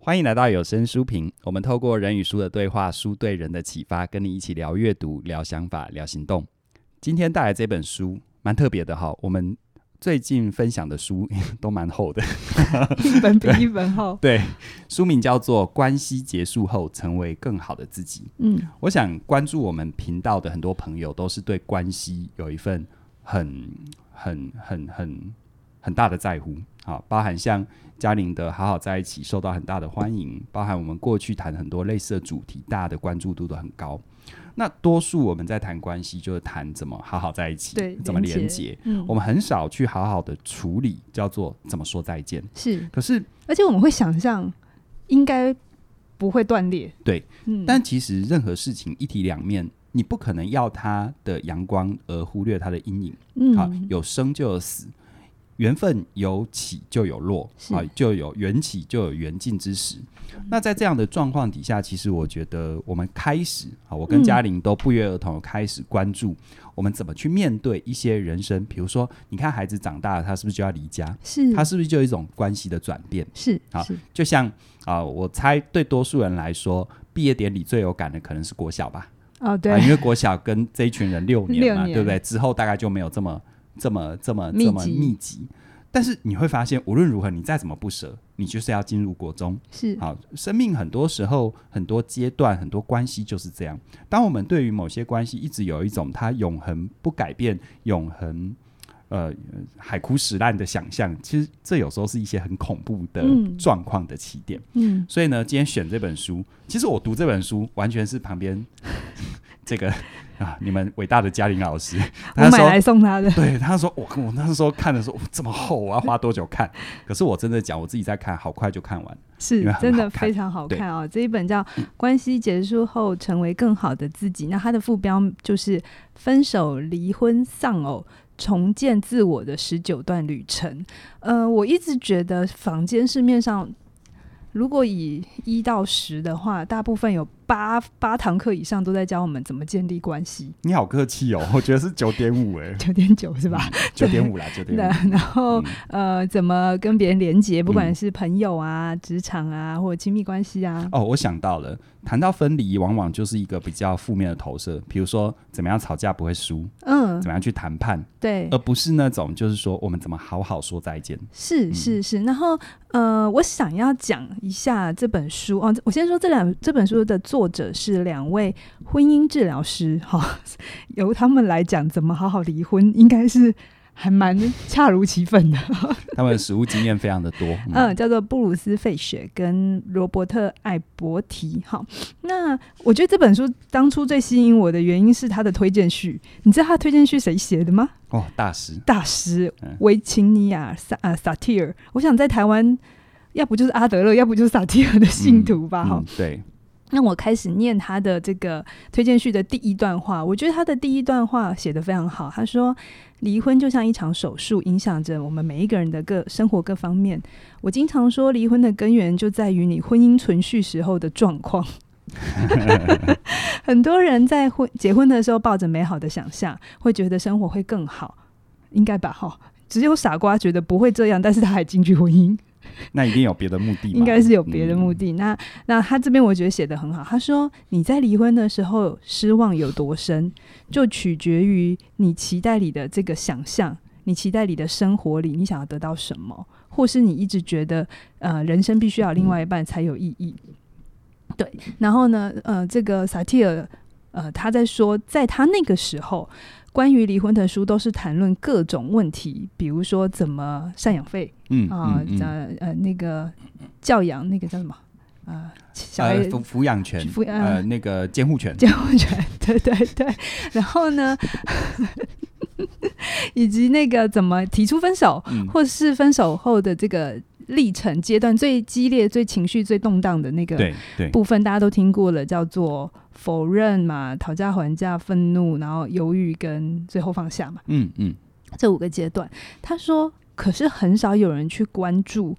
欢迎来到有声书评。我们透过人与书的对话，书对人的启发，跟你一起聊阅读、聊想法、聊行动。今天带来这本书蛮特别的哈，我们最近分享的书 都蛮厚的，一本比一本 厚。对，书名叫做《关系结束后，成为更好的自己》。嗯，我想关注我们频道的很多朋友，都是对关系有一份很、很、很、很很大的在乎。好，包含像。嘉玲的好好在一起受到很大的欢迎，包含我们过去谈很多类似的主题，大家的关注度都很高。那多数我们在谈关系，就是谈怎么好好在一起，对，怎么连接。嗯，我们很少去好好的处理，叫做怎么说再见。是，可是而且我们会想象应该不会断裂。对，嗯，但其实任何事情一体两面，你不可能要它的阳光而忽略它的阴影。嗯，好，有生就有死。缘分有起就有落啊，就有缘起就有缘尽之时。那在这样的状况底下，其实我觉得我们开始啊，我跟嘉玲都不约而同开始关注我们怎么去面对一些人生。比如说，你看孩子长大了，他是不是就要离家？是，他是不是就有一种关系的转变？是啊，就像啊，我猜对多数人来说，毕业典礼最有感的可能是国小吧？哦，对，啊，因为国小跟这一群人六年嘛，六年对不对？之后大概就没有这么。这么这么这么密集，但是你会发现，无论如何，你再怎么不舍，你就是要进入国中。是好，生命很多时候、很多阶段、很多关系就是这样。当我们对于某些关系一直有一种它永恒不改变、永恒呃海枯石烂的想象，其实这有时候是一些很恐怖的状况的起点。嗯，所以呢，今天选这本书，其实我读这本书完全是旁边这个。啊！你们伟大的嘉玲老师，我买来送他的。对，他说我我那时候看的时候这么厚，我要花多久看？可是我真的讲，我自己在看，好快就看完，是真的非常好看哦。这一本叫《关系结束后成为更好的自己》，那它的副标就是“分手、离婚、丧偶，重建自我的十九段旅程”。呃，我一直觉得坊间市面上，如果以一到十的话，大部分有。八八堂课以上都在教我们怎么建立关系。你好客气哦，我觉得是九点五哎，九点九是吧？九点五啦，九点五。然后、嗯、呃，怎么跟别人连接，不管是朋友啊、职、嗯、场啊，或者亲密关系啊。哦，我想到了，谈到分离，往往就是一个比较负面的投射。比如说，怎么样吵架不会输？嗯，怎么样去谈判？对，而不是那种就是说，我们怎么好好说再见？是是是。然后呃，我想要讲一下这本书哦。我先说这两这本书的作。作者是两位婚姻治疗师，哈，由他们来讲怎么好好离婚，应该是还蛮恰如其分的。他们的实务经验非常的多，嗯，嗯，叫做布鲁斯费雪跟罗伯特艾伯提。好，那我觉得这本书当初最吸引我的原因是他的推荐序。你知道他的推荐序谁写的吗？哦，大师，大师维琴尼亚萨呃萨提尔。我想在台湾，要不就是阿德勒，要不就是萨提尔的信徒吧？哈、嗯嗯，对。那我开始念他的这个推荐序的第一段话，我觉得他的第一段话写得非常好。他说：“离婚就像一场手术，影响着我们每一个人的各生活各方面。我经常说，离婚的根源就在于你婚姻存续时候的状况。很多人在婚结婚的时候抱着美好的想象，会觉得生活会更好，应该吧？哈，只有傻瓜觉得不会这样，但是他还进去婚姻。” 那一定有别的目的，应该是有别的目的。嗯、那那他这边我觉得写得很好。他说，你在离婚的时候失望有多深，就取决于你期待里的这个想象，你期待里的生活里你想要得到什么，或是你一直觉得呃人生必须要有另外一半才有意义。嗯、对，然后呢，呃，这个萨提尔呃他在说，在他那个时候。关于离婚的书都是谈论各种问题，比如说怎么赡养费，嗯啊，呃呃那个教养那个叫什么呃，小孩抚抚养权，抚呃那个监护权，监护权，对对对。然后呢，以及那个怎么提出分手，嗯、或是分手后的这个历程阶段最激烈、最情绪最动荡的那个部分，大家都听过了，叫做。否认嘛，讨价还价，愤怒，然后犹豫，跟最后放下嘛。嗯嗯，这五个阶段，他说，可是很少有人去关注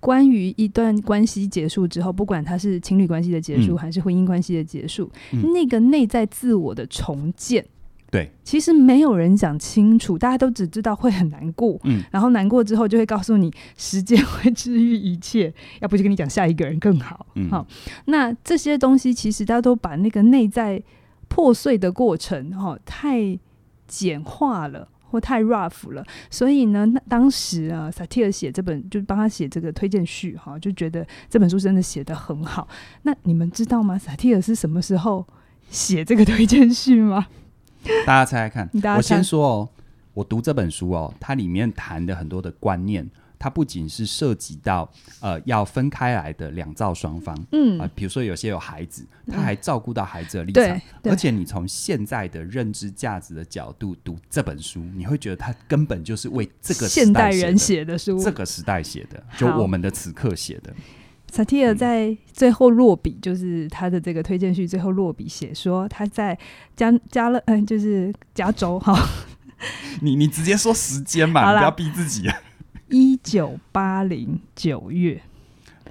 关于一段关系结束之后，不管他是情侣关系的结束，嗯、还是婚姻关系的结束，嗯、那个内在自我的重建。对，其实没有人讲清楚，大家都只知道会很难过，嗯，然后难过之后就会告诉你时间会治愈一切，要不就跟你讲下一个人更好，嗯，好，那这些东西其实大家都把那个内在破碎的过程，哈、哦，太简化了或太 rough 了，所以呢，那当时啊，萨提尔写这本就帮他写这个推荐序，哈、哦，就觉得这本书真的写得很好。那你们知道吗？萨提尔是什么时候写这个推荐序吗？大家猜猜看，我先说哦，我读这本书哦，它里面谈的很多的观念，它不仅是涉及到呃要分开来的两造双方，嗯。啊、呃，比如说有些有孩子，他还照顾到孩子的立场，而且你从现在的认知价值的角度读这本书，你会觉得它根本就是为这个现代人写的书，这个时代写的，就我们的此刻写的。萨提尔在最后落笔，就是他的这个推荐序最后落笔写说他在加加勒，嗯，就是加州哈。你你直接说时间嘛，你不要逼自己啊。一九八零九月，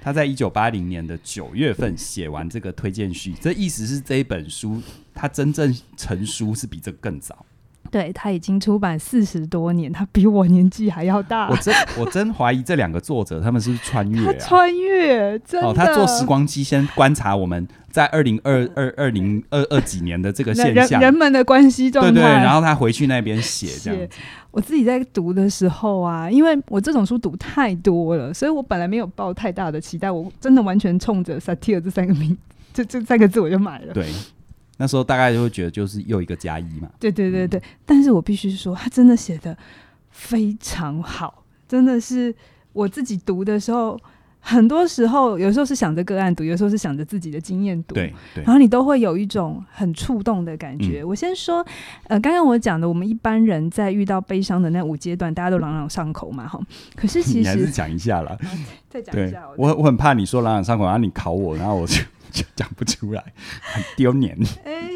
他在一九八零年的九月份写完这个推荐序，这意思是这一本书他真正成书是比这更早。对，他已经出版四十多年，他比我年纪还要大。我真我真怀疑这两个作者他们是穿越啊？他穿越，真的。哦，他坐时光机先观察我们在二零二二二零二二几年的这个现象，人，人们的关系状态。对对，然后他回去那边写这样子。我自己在读的时候啊，因为我这种书读太多了，所以我本来没有抱太大的期待，我真的完全冲着萨提尔这三个名，这这三个字我就买了。对。那时候大概就会觉得就是又一个加一嘛。对对对对，嗯、但是我必须说，他真的写的非常好，真的是我自己读的时候，很多时候有时候是想着个案读，有时候是想着自己的经验读，对对，然后你都会有一种很触动的感觉。嗯、我先说，呃，刚刚我讲的，我们一般人在遇到悲伤的那五阶段，大家都朗朗上口嘛，哈。可是其实你还是讲一下啦，再讲一下。我我很怕你说朗朗上口，然后你考我，然后我就。就讲不出来，很丢脸。哎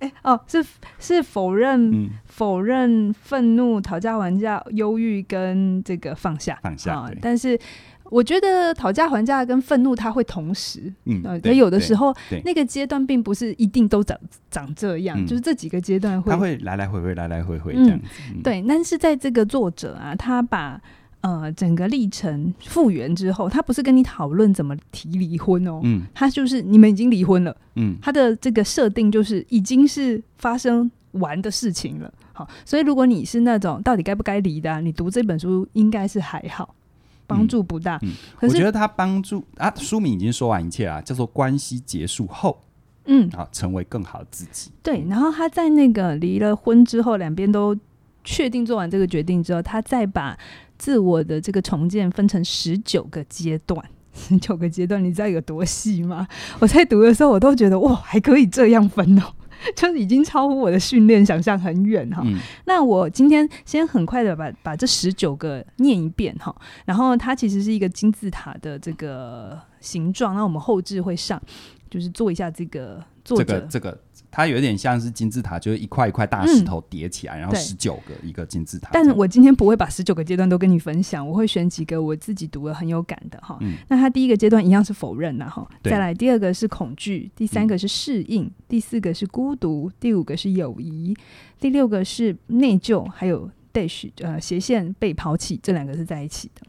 哎哦，是是否认、嗯、否认愤怒、讨价还价、忧郁跟这个放下放下、哦。但是我觉得讨价还价跟愤怒它会同时，嗯，有的时候那个阶段并不是一定都长长这样，嗯、就是这几个阶段会，它会来来回回，来来回回这样子。嗯嗯、对，但是在这个作者啊，他把。呃，整个历程复原之后，他不是跟你讨论怎么提离婚哦，嗯，他就是你们已经离婚了，嗯，他的这个设定就是已经是发生完的事情了，好，所以如果你是那种到底该不该离的啊，你读这本书应该是还好，帮助不大。嗯，嗯，可是，我觉得他帮助啊，书名已经说完一切了，叫做关系结束后，嗯，好，成为更好的自己。对，然后他在那个离了婚之后，两边都确定做完这个决定之后，他再把。自我的这个重建分成十九个阶段，十 九个阶段，你知道有多细吗？我在读的时候，我都觉得哇，还可以这样分哦，就是已经超乎我的训练想象很远哈。嗯、那我今天先很快的把把这十九个念一遍哈，然后它其实是一个金字塔的这个形状，那我们后置会上，就是做一下这个作者这个。这个它有点像是金字塔，就是一块一块大石头叠起来，嗯、然后十九个一个金字塔。但是我今天不会把十九个阶段都跟你分享，我会选几个我自己读了很有感的哈。嗯、那它第一个阶段一样是否认呐哈，再来第二个是恐惧，第三个是适应，嗯、第四个是孤独，第五个是友谊，第六个是内疚，还有。Dash 呃斜线被抛弃，这两个是在一起的，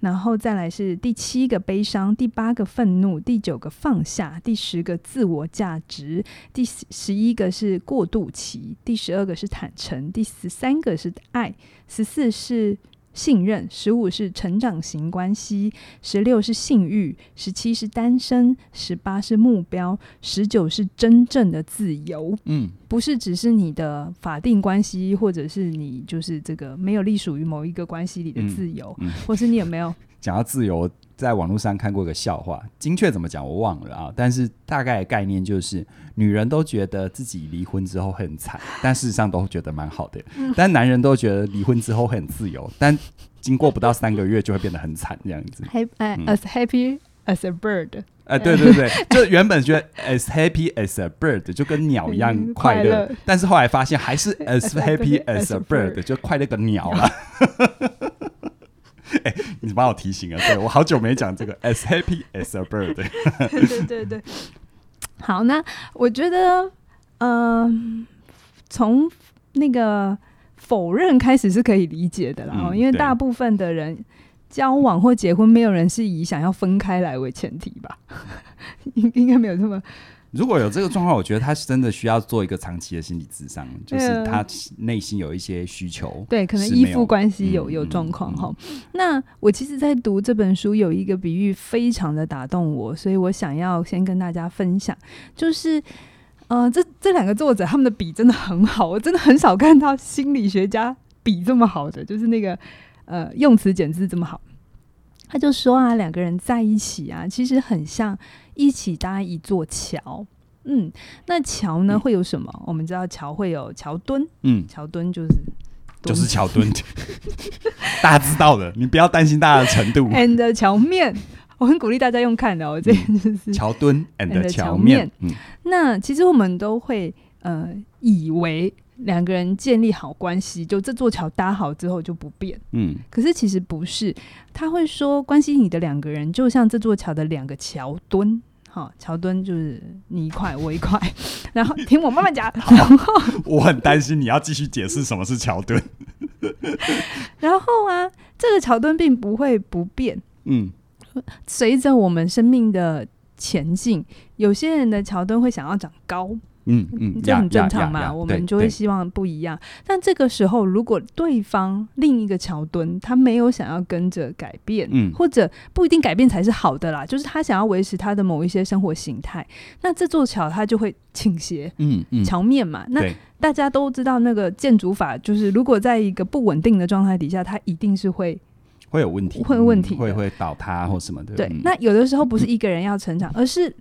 然后再来是第七个悲伤，第八个愤怒，第九个放下，第十个自我价值，第十一个是过渡期，第十二个是坦诚，第十三个是爱，十四是。信任，十五是成长型关系，十六是性欲，十七是单身，十八是目标，十九是真正的自由。嗯，不是只是你的法定关系，或者是你就是这个没有隶属于某一个关系里的自由，嗯嗯、或是你有没有 讲到自由？在网络上看过一个笑话，精确怎么讲我忘了啊，但是大概的概念就是，女人都觉得自己离婚之后很惨，但事实上都会觉得蛮好的；但男人都觉得离婚之后很自由，但经过不到三个月就会变得很惨，这样子。Happy、嗯、as happy as a bird。哎、呃，对对对，就原本觉得 as happy as a bird 就跟鸟一样快乐，嗯、但是后来发现还是 as happy as a bird 就快乐个鸟了。哎、欸，你帮我提醒啊！对，我好久没讲这个 as happy as a bird。对对对对，好，那我觉得，嗯、呃，从那个否认开始是可以理解的啦，嗯、因为大部分的人交往或结婚，没有人是以想要分开来为前提吧？应应该没有这么。如果有这个状况，我觉得他是真的需要做一个长期的心理咨商，就是他内心有一些需求，对，可能依附关系有有状况哈。那我其实，在读这本书有一个比喻非常的打动我，所以我想要先跟大家分享，就是呃，这这两个作者他们的笔真的很好，我真的很少看到心理学家笔这么好的，就是那个呃用词简字这么好。他就说啊，两个人在一起啊，其实很像。一起搭一座桥，嗯，那桥呢会有什么？嗯、我们知道桥会有桥墩，嗯，桥墩就是就是桥墩，大家知道的，你不要担心大家的程度。and 桥面，我很鼓励大家用看的，我这边就是桥墩 and 桥面。嗯，那其实我们都会呃以为两个人建立好关系，就这座桥搭好之后就不变，嗯，可是其实不是，他会说关系你的两个人就像这座桥的两个桥墩。好，桥墩就是你一块我一块，然后听我慢慢讲。然 后我很担心你要继续解释什么是桥墩。然后啊，这个桥墩并不会不变。嗯，随着我们生命的前进，有些人的桥墩会想要长高。嗯嗯，这很正常嘛，我们就会希望不一样。但这个时候，如果对方另一个桥墩他没有想要跟着改变，嗯，或者不一定改变才是好的啦，就是他想要维持他的某一些生活形态，那这座桥它就会倾斜，嗯嗯，桥面嘛。那大家都知道那个建筑法，就是如果在一个不稳定的状态底下，它一定是会会有问题，会有问题，会会倒塌或什么的。对，那有的时候不是一个人要成长，而是。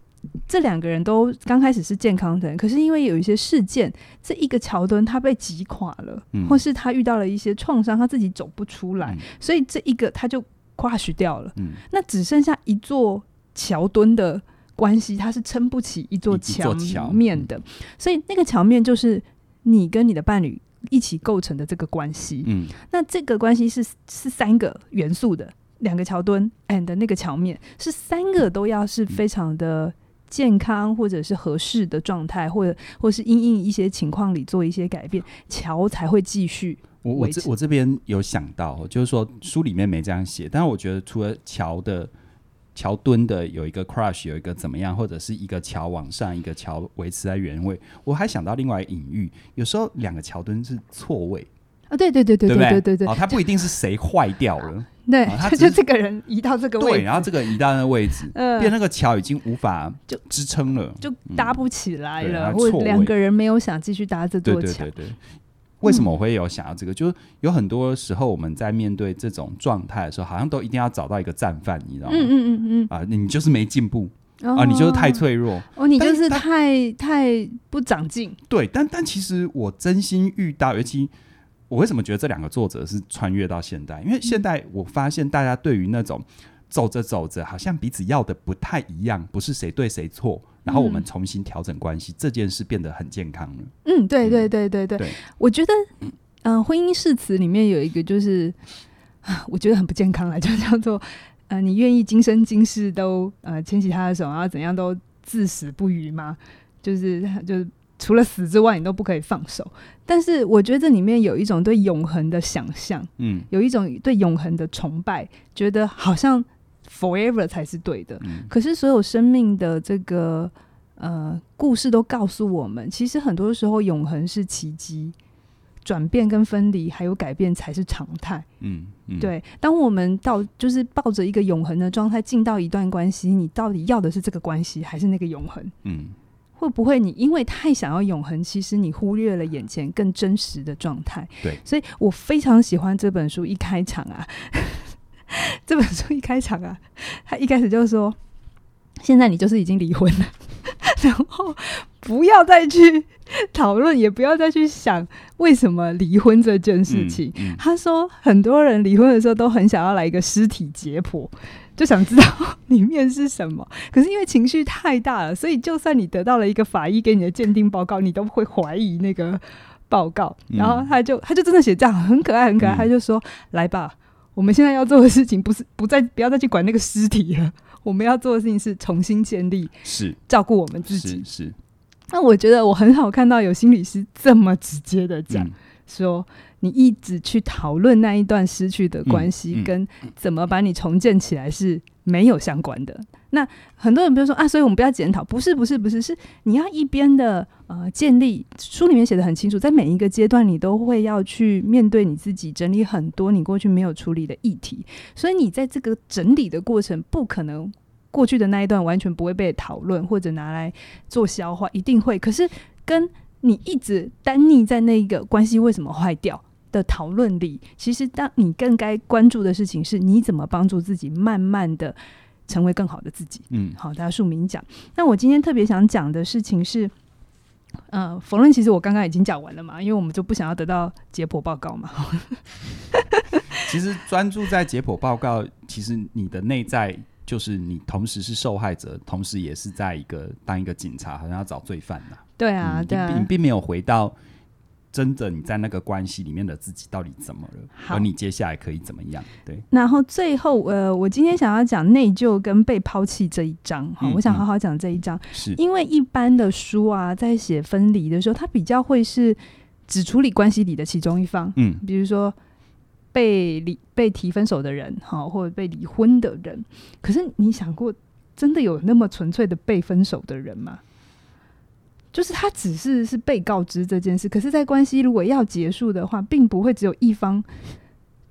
这两个人都刚开始是健康的人，可是因为有一些事件，这一个桥墩他被挤垮了，嗯、或是他遇到了一些创伤，他自己走不出来，嗯、所以这一个他就 crash 掉了。嗯、那只剩下一座桥墩的关系，它是撑不起一座桥面的，所以那个桥面就是你跟你的伴侣一起构成的这个关系。嗯、那这个关系是是三个元素的，两个桥墩 and 那个桥面是三个都要是非常的。健康或者是合适的状态，或者或是因应一些情况里做一些改变，桥才会继续。我我这我这边有想到，就是说书里面没这样写，但是我觉得除了桥的桥墩的有一个 crush，有一个怎么样，或者是一个桥往上，一个桥维持在原位，我还想到另外隐喻，有时候两个桥墩是错位啊，对对对对对对对对，哦，它不一定是谁坏掉了。对，他就这个人移到这个位置，对，然后这个移到那个位置，呃，变那个桥已经无法就支撑了，就搭不起来了，或两个人没有想继续搭这座桥。对对对，为什么我会有想要这个？就是有很多时候我们在面对这种状态的时候，好像都一定要找到一个战犯，你知道吗？嗯嗯嗯嗯，啊，你就是没进步啊，你就是太脆弱哦，你就是太太不长进。对，但但其实我真心遇到，尤其。我为什么觉得这两个作者是穿越到现代？因为现代我发现大家对于那种走着走着好像彼此要的不太一样，不是谁对谁错，然后我们重新调整关系，嗯、这件事变得很健康了。嗯，对对对对对，对我觉得，嗯、呃，婚姻誓词里面有一个就是，我觉得很不健康了，就叫做，呃，你愿意今生今世都呃牵起他的手，然后怎样都至死不渝吗？就是就是。除了死之外，你都不可以放手。但是我觉得这里面有一种对永恒的想象，嗯，有一种对永恒的崇拜，觉得好像 forever 才是对的。嗯，可是所有生命的这个呃故事都告诉我们，其实很多时候永恒是奇迹，转变跟分离还有改变才是常态。嗯，嗯，对。当我们到就是抱着一个永恒的状态进到一段关系，你到底要的是这个关系，还是那个永恒？嗯。会不会你因为太想要永恒，其实你忽略了眼前更真实的状态？对，所以我非常喜欢这本书一开场啊，这本书一开场啊，他一开始就说：“现在你就是已经离婚了，然后不要再去讨论，也不要再去想为什么离婚这件事情。嗯”嗯、他说，很多人离婚的时候都很想要来一个尸体解剖。就想知道里面是什么，可是因为情绪太大了，所以就算你得到了一个法医给你的鉴定报告，你都会怀疑那个报告。然后他就他就真的写这样，很可爱很可爱。他就说：“来吧，我们现在要做的事情不是不再不要再去管那个尸体了，我们要做的事情是重新建立，是照顾我们自己。”是。那我觉得我很少看到有心理师这么直接的讲，嗯、说你一直去讨论那一段失去的关系，跟怎么把你重建起来是没有相关的。那很多人比如说啊，所以我们不要检讨，不是不是不是，是你要一边的呃建立，书里面写的很清楚，在每一个阶段你都会要去面对你自己，整理很多你过去没有处理的议题，所以你在这个整理的过程，不可能过去的那一段完全不会被讨论或者拿来做消化，一定会。可是跟你一直单溺在那一个关系为什么坏掉的讨论里，其实当你更该关注的事情是你怎么帮助自己慢慢的。成为更好的自己。嗯，好，大家庶民讲。那我今天特别想讲的事情是，呃，否认其实我刚刚已经讲完了嘛，因为我们就不想要得到解剖报告嘛。其实专注在解剖报告，其实你的内在就是你同时是受害者，同时也是在一个当一个警察，好像要找罪犯呐。对啊，对啊，你并没有回到。真的，你在那个关系里面的自己到底怎么了？好而你接下来可以怎么样？对。然后最后，呃，我今天想要讲内疚跟被抛弃这一章。哈、嗯，我想好好讲这一章，是因为一般的书啊，在写分离的时候，它比较会是只处理关系里的其中一方。嗯，比如说被离、被提分手的人，哈，或者被离婚的人。可是你想过，真的有那么纯粹的被分手的人吗？就是他只是是被告知这件事，可是，在关系如果要结束的话，并不会只有一方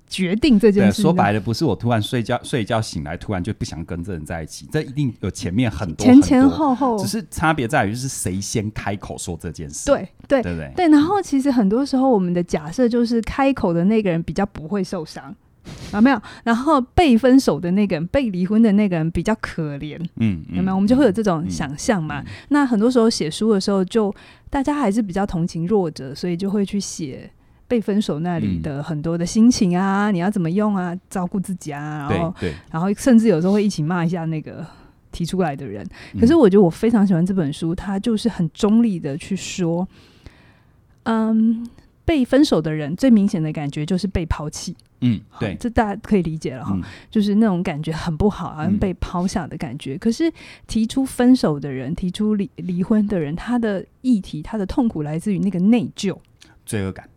决定这件事。说白了，不是我突然睡觉睡一觉醒来，突然就不想跟这人在一起，这一定有前面很多前前后后，只是差别在于是谁先开口说这件事。对对对对，对。然后其实很多时候，我们的假设就是开口的那个人比较不会受伤。有没有？然后被分手的那个人，被离婚的那个人比较可怜，嗯，有没有？我们就会有这种想象嘛。嗯嗯、那很多时候写书的时候就，就大家还是比较同情弱者，所以就会去写被分手那里的很多的心情啊，嗯、你要怎么用啊，照顾自己啊，然后，然后甚至有时候会一起骂一下那个提出来的人。可是我觉得我非常喜欢这本书，它就是很中立的去说，嗯。被分手的人最明显的感觉就是被抛弃，嗯，对，这大家可以理解了哈，嗯、就是那种感觉很不好，好像被抛下的感觉。嗯、可是提出分手的人，提出离离婚的人，他的议题，他的痛苦来自于那个内疚、罪恶感，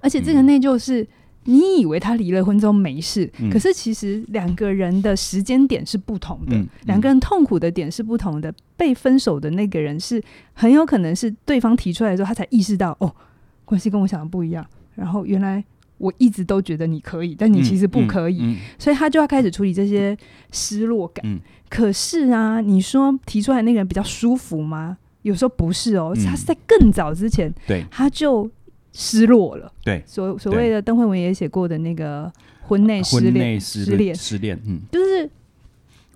而且这个内疚是你以为他离了婚之后没事，嗯、可是其实两个人的时间点是不同的，两个人痛苦的点是不同的。被分手的那个人是很有可能是对方提出来的时候，他才意识到哦。关系跟我想的不一样，然后原来我一直都觉得你可以，但你其实不可以，嗯嗯嗯、所以他就要开始处理这些失落感。嗯、可是啊，你说提出来那个人比较舒服吗？有时候不是哦，嗯、他是在更早之前，对，他就失落了。对，所所谓的邓慧文也写过的那个婚内失恋，失恋，失恋，嗯，就是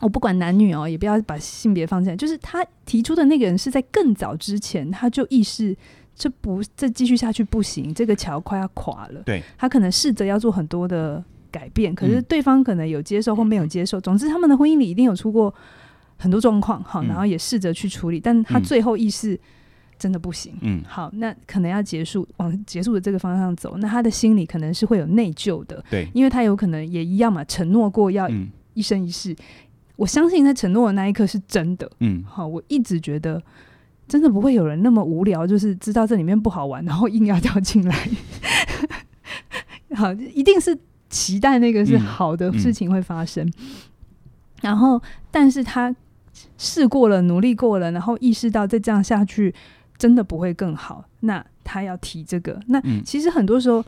我不管男女哦，也不要把性别放进来，就是他提出的那个人是在更早之前他就意识。这不，这继续下去不行，这个桥快要垮了。对，他可能试着要做很多的改变，可是对方可能有接受或没有接受。嗯、总之，他们的婚姻里一定有出过很多状况，好，然后也试着去处理，嗯、但他最后意识真的不行。嗯，好，那可能要结束，往结束的这个方向走。那他的心里可能是会有内疚的，对，因为他有可能也一样嘛，承诺过要一生一世。嗯、我相信在承诺的那一刻是真的。嗯，好，我一直觉得。真的不会有人那么无聊，就是知道这里面不好玩，然后硬要跳进来。好，一定是期待那个是好的事情会发生。嗯嗯、然后，但是他试过了，努力过了，然后意识到再这样下去真的不会更好。那他要提这个。那其实很多时候，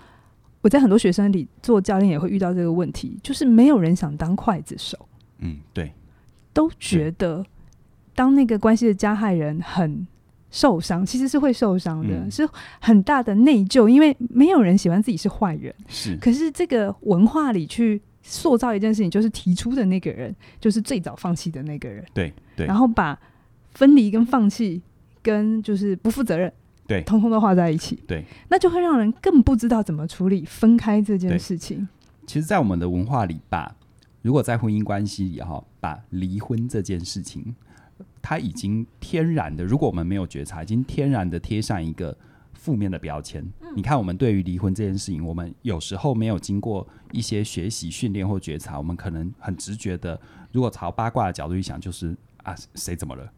我在很多学生里做教练也会遇到这个问题，就是没有人想当刽子手。嗯，对，都觉得当那个关系的加害人很。受伤其实是会受伤的，嗯、是很大的内疚，因为没有人喜欢自己是坏人。是，可是这个文化里去塑造一件事情，就是提出的那个人就是最早放弃的那个人。对对，对然后把分离跟放弃跟就是不负责任，对，通通都画在一起。对，那就会让人更不知道怎么处理分开这件事情。其实，在我们的文化里吧，如果在婚姻关系里哈，把离婚这件事情。他已经天然的，如果我们没有觉察，已经天然的贴上一个负面的标签。嗯、你看，我们对于离婚这件事情，我们有时候没有经过一些学习、训练或觉察，我们可能很直觉的，如果朝八卦的角度去想，就是啊，谁怎么了？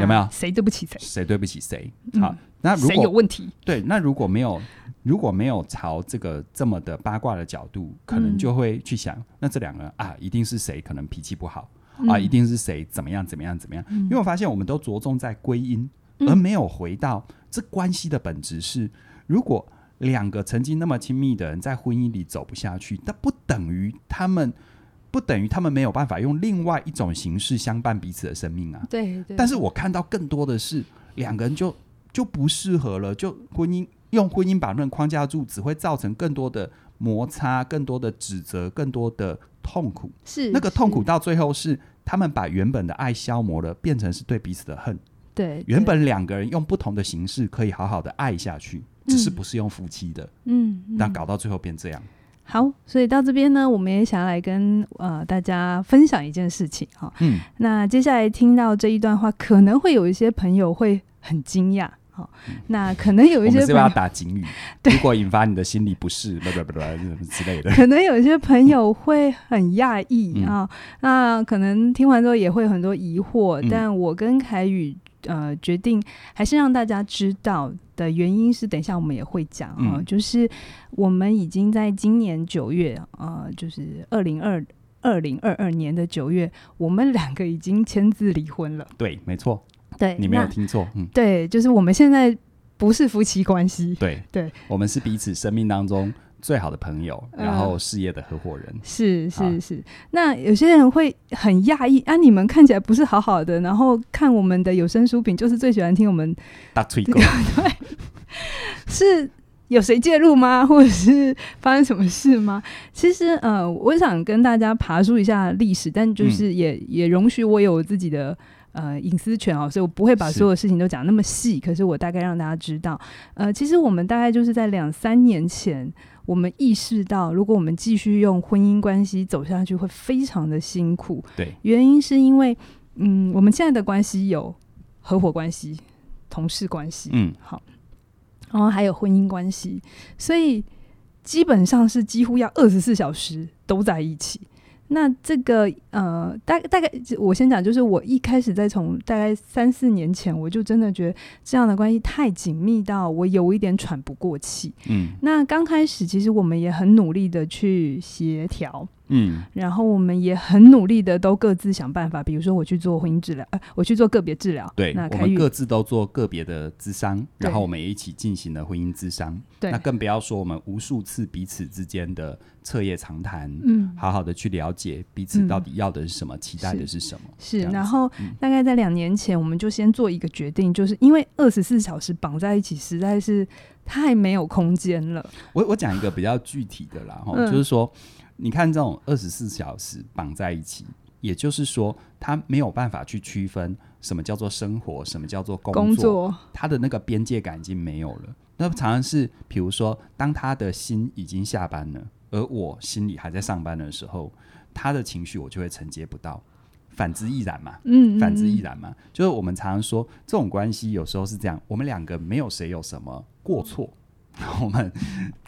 有没有？谁对不起谁？谁对不起谁？好，那如果谁有问题？对，那如果没有，如果没有朝这个这么的八卦的角度，可能就会去想，那这两个人啊，一定是谁可能脾气不好啊，一定是谁怎么样怎么样怎么样？因为我发现我们都着重在归因，而没有回到这关系的本质是，如果两个曾经那么亲密的人在婚姻里走不下去，那不等于他们。不等于他们没有办法用另外一种形式相伴彼此的生命啊。对对。但是我看到更多的是两个人就就不适合了，就婚姻用婚姻把人框架住，只会造成更多的摩擦、更多的指责、更多的痛苦。是那个痛苦到最后是他们把原本的爱消磨了，变成是对彼此的恨。对。原本两个人用不同的形式可以好好的爱下去，只是不是用夫妻的。嗯。那搞到最后变这样。好，所以到这边呢，我们也想要来跟呃大家分享一件事情哈。嗯，那接下来听到这一段话，可能会有一些朋友会很惊讶哈。那可能有一些不要打警语？如果引发你的心理不适，不不不不之类的，可能有一些朋友会很讶异啊。那可能听完之后也会很多疑惑，嗯、但我跟凯宇。呃，决定还是让大家知道的原因是，等一下我们也会讲啊、嗯，就是我们已经在今年九月，呃，就是二零二二零二二年的九月，我们两个已经签字离婚了。对，没错，对，你没有听错，嗯，对，就是我们现在不是夫妻关系，对，对，我们是彼此生命当中。最好的朋友，然后事业的合伙人，呃、是是是。那有些人会很讶异啊，你们看起来不是好好的，然后看我们的有声书评，就是最喜欢听我们大吹狗，对，是有谁介入吗？或者是发生什么事吗？其实，呃，我想跟大家爬梳一下历史，但就是也、嗯、也容许我有自己的呃隐私权哦，所以我不会把所有事情都讲那么细。可是我大概让大家知道，呃，其实我们大概就是在两三年前。我们意识到，如果我们继续用婚姻关系走下去，会非常的辛苦。对，原因是因为，嗯，我们现在的关系有合伙关系、同事关系，嗯，好，然后还有婚姻关系，所以基本上是几乎要二十四小时都在一起。那这个呃，大大概我先讲，就是我一开始在从大概三四年前，我就真的觉得这样的关系太紧密到我有一点喘不过气。嗯，那刚开始其实我们也很努力的去协调。嗯，然后我们也很努力的，都各自想办法。比如说，我去做婚姻治疗，呃，我去做个别治疗。对，那我们各自都做个别的咨商，然后我们也一起进行了婚姻咨商。对，那更不要说我们无数次彼此之间的彻夜长谈，嗯，好好的去了解彼此到底要的是什么，嗯、期待的是什么。是，是然后、嗯、大概在两年前，我们就先做一个决定，就是因为二十四小时绑在一起，实在是太没有空间了。我我讲一个比较具体的啦，哈、嗯，就是说。你看这种二十四小时绑在一起，也就是说，他没有办法去区分什么叫做生活，什么叫做工作，工作他的那个边界感已经没有了。那常常是，比如说，当他的心已经下班了，而我心里还在上班的时候，他的情绪我就会承接不到。反之亦然嘛，嗯，反之亦然嘛。就是我们常常说，这种关系有时候是这样，我们两个没有谁有什么过错。我们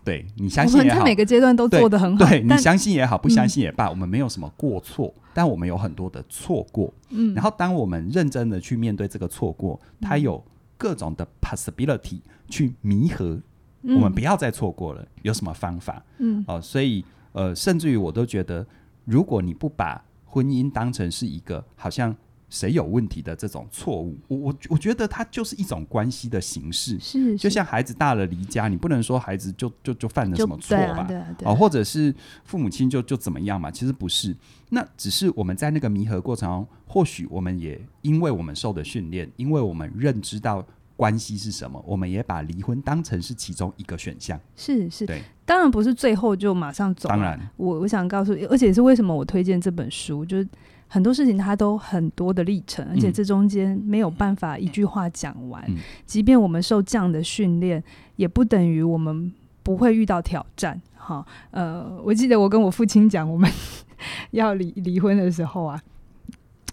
对你相信也好，他每个阶段都做得很好。对，对你相信也好，不相信也罢，嗯，我们没有什么过错，但我们有很多的错过。嗯，然后当我们认真的去面对这个错过，它有各种的 possibility 去弥合，嗯，我们不要再错过了。有什么方法？嗯，哦，所以呃，甚至于我都觉得，如果你不把婚姻当成是一个好像。谁有问题的这种错误，我我我觉得它就是一种关系的形式，是，就像孩子大了离家，你不能说孩子就就就犯了什么错吧，对啊，对。啊，哦，或者是父母亲就就怎么样嘛，其实不是，那只是我们在那个弥合过程中，或许我们也因为我们受的训练，因为我们认知到关系是什么，我们也把离婚当成是其中一个选项，是是，对，当然不是最后就马上走，当然，我我想告诉你，而且是为什么我推荐这本书，就是。很多事情它都很多的历程，而且这中间没有办法一句话讲完。嗯。即便我们受这样的训练，也不等于我们不会遇到挑战。哈，呃，我记得我跟我父亲讲我们 要离离婚的时候啊，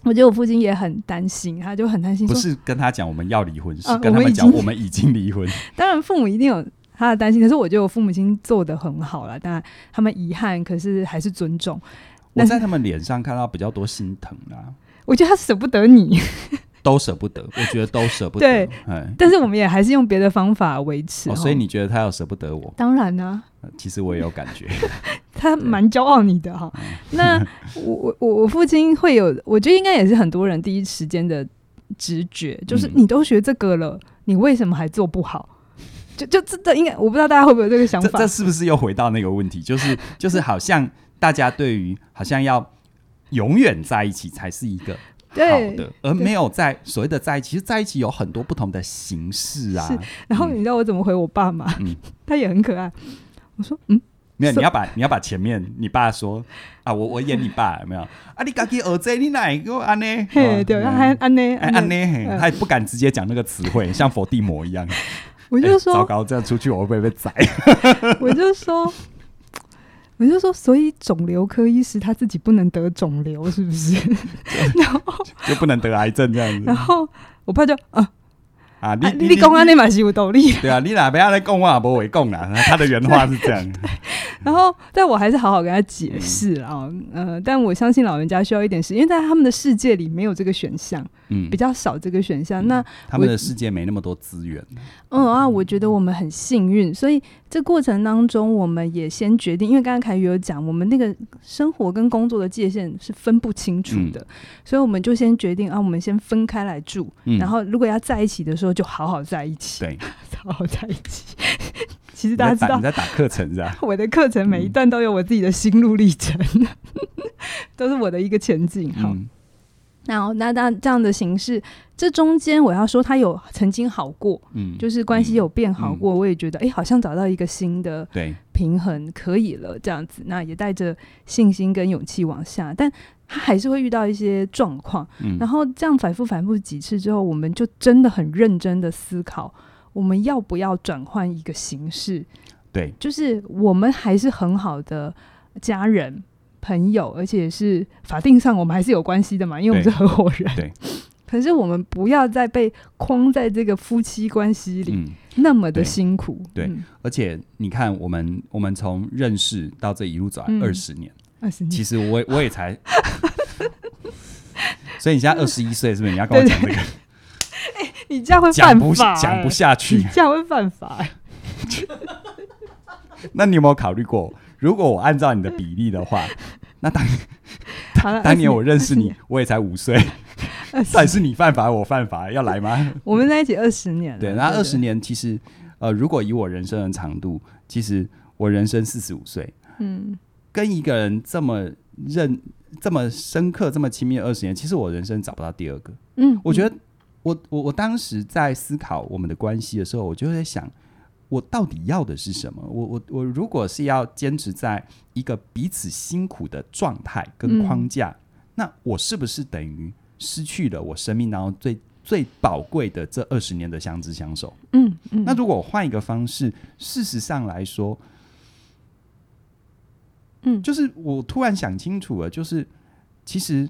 我觉得我父亲也很担心，他就很担心。不是跟他讲我们要离婚，是跟他们讲我们已经离婚。当然，父母一定有他的担心，可是我觉得我父母亲做的很好了。当然，他们遗憾，可是还是尊重。我在他们脸上看到比较多心疼啦，我觉得他舍不得你。都舍不得，我觉得都舍不得。对，但是我们也还是用别的方法维持。所以你觉得他要舍不得我？当然呢。其实我也有感觉，他蛮骄傲你的哈。那我我我父亲会有，我觉得应该也是很多人第一时间的直觉，就是你都学这个了，你为什么还做不好？就就这这应该，我不知道大家会不会有这个想法。这是不是又回到那个问题？就是就是好像大家对于好像要永远在一起才是一个。好的，而没有在所谓的在一起，其实在一起有很多不同的形式啊。然后你知道我怎么回我爸吗？嗯，他也很可爱。我说，嗯，没有，你要把你要把前面你爸说啊，我我演你爸 有没有？啊，你自己儿子你哪个安呢？嘿，对，他还安呢，安呢，他也不敢直接讲那个词汇，像佛地魔一样。我就说，糟糕，这样出去我会不会被宰？我就说。我就说，所以肿瘤科医师他自己不能得肿瘤，是不是？然后就不能得癌症这样子。然后我爸就啊啊，你你讲安尼嘛是有道理。对啊，你哪边要来讲话不会讲啦。他的原话是这样。然后，但我还是好好跟他解释啊，嗯、呃，但我相信老人家需要一点时间，因为在他们的世界里没有这个选项，嗯，比较少这个选项。嗯、那他们的世界没那么多资源。嗯啊，我觉得我们很幸运，所以这过程当中，我们也先决定，因为刚刚凯宇有讲，我们那个生活跟工作的界限是分不清楚的，嗯、所以我们就先决定啊，我们先分开来住，嗯、然后如果要在一起的时候，就好好在一起，对，好好在一起。其实大家知道你在打课程是吧？我的课程每一段都有我自己的心路历程，嗯、都是我的一个前进。好，嗯、然后那那这样的形式，这中间我要说，他有曾经好过，嗯，就是关系有变好过，嗯、我也觉得，哎、欸，好像找到一个新的平衡，可以了，这样子，那也带着信心跟勇气往下，但他还是会遇到一些状况，嗯、然后这样反复反复几次之后，我们就真的很认真的思考。我们要不要转换一个形式？对，就是我们还是很好的家人、朋友，而且是法定上我们还是有关系的嘛，因为我们是合伙人。对。可是我们不要再被框在这个夫妻关系里，那么的辛苦。嗯、对，而且你看，我们我们从认识到这一路走来二十年，二十、嗯、年，其实我我也才，所以你现在二十一岁，是不是？你要跟我讲这个？你这样会犯法，欸，讲不，不下去。你这样会犯法，欸。那你有没有考虑过，如果我按照你的比例的话，那当了 当年我认识你，我也才五岁，但是你犯法，我犯法，要来吗？我们在一起二十年了，对，那二十年其实，呃，如果以我人生的长度，其实我人生四十五岁，嗯，跟一个人这么认、这么深刻、这么亲密二十年，其实我人生找不到第二个，嗯，我觉得。我我我当时在思考我们的关系的时候，我就在想，我到底要的是什么？我我我如果是要坚持在一个彼此辛苦的状态跟框架，嗯、那我是不是等于失去了我生命当中最最宝贵的这二十年的相知相守？嗯嗯。那如果我换一个方式，事实上来说，嗯，就是我突然想清楚了，就是其实。